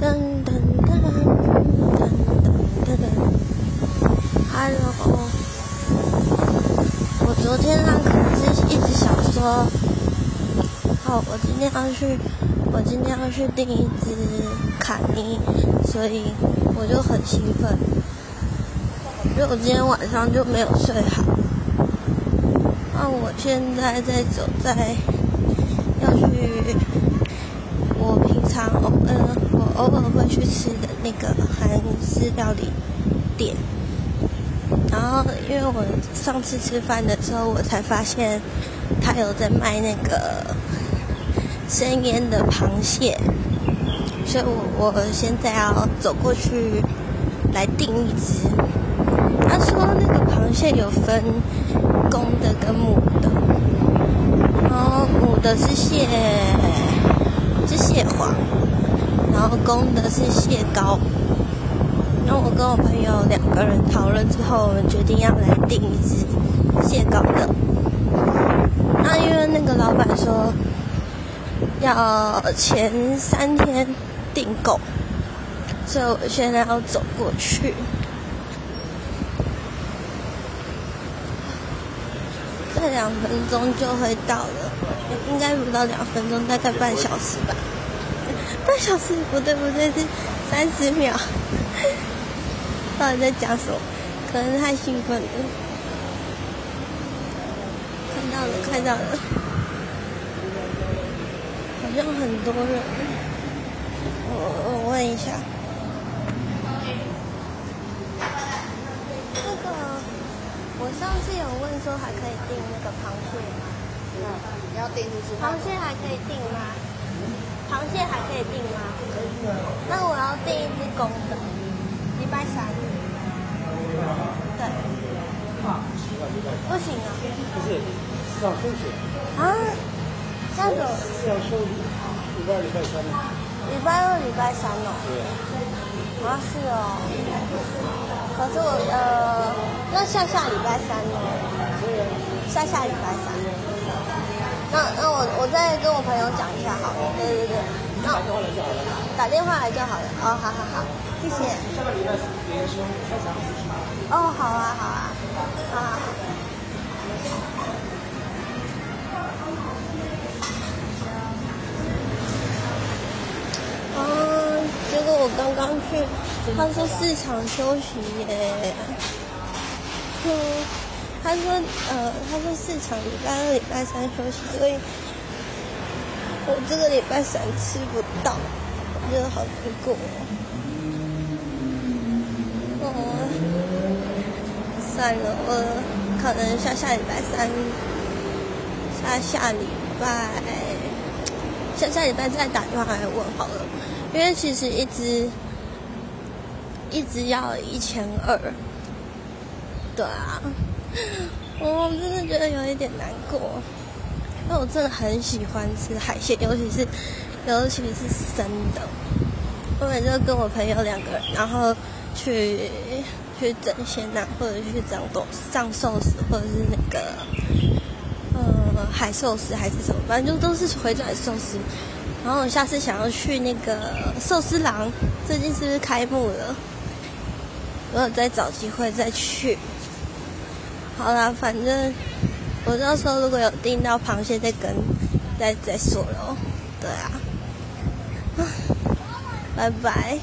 噔噔噔噔噔噔，Hello，我昨天那可能是一直想说，好，我今天要去，我今天要去订一只卡尼，所以我就很兴奋，因为我今天晚上就没有睡好，那我现在在走在要去。我平常偶嗯，偶尔会去吃的那个韩式料理店，然后因为我上次吃饭的时候，我才发现他有在卖那个生腌的螃蟹，所以我我现在要走过去来订一只。他说那个螃蟹有分公的跟母的，然后母的是蟹。是蟹黄，然后公的是蟹膏。然后我跟我朋友两个人讨论之后，我们决定要来订一只蟹膏的。那因为那个老板说要前三天订购，所以我现在要走过去。再两分钟就会到了，应该不到两分钟，大概半小时吧。半小时不对不对，是三十秒。到底在讲什么？可能太兴奋了。看到了，看到了，好像很多人。我我问一下。我上次有问说还可以订那个螃蟹吗？嗯，你要订就是。螃蟹还可以订吗？螃蟹还可以订吗？那我要订一只公的，礼拜三。对。不行啊。不是，是要休息。啊？这样子。是要休息，礼拜二、礼拜三。礼拜二、礼拜三哦。对。啊，是哦。可是我呃，那下下礼拜三呢？下下礼拜三。那那我我再跟我朋友讲一下好了。对对对。那打电话来就好了。哦，好好好，谢谢。哦，好啊好啊，啊。啊，结果我刚刚去。他说市场休息耶，嗯，他说呃，他说市场礼拜二、礼拜三休息，所以我这个礼拜三吃不到，我觉得好难过。哦，算了，我可能下下礼拜三，下下礼拜，下下礼拜再打电话来问好了，因为其实一直。一直要一千二，对啊，我真的觉得有一点难过，因为我真的很喜欢吃海鲜，尤其是尤其是生的。我每次跟我朋友两个人，然后去去整鲜呐，或者去整东上寿司，或者是那个呃海寿司还是什么，反正就都是回转寿司。然后我下次想要去那个寿司郎，最近是不是开幕了？我再找机会再去。好啦，反正我到时候如果有订到螃蟹，再跟再再说喽。对啊，拜拜。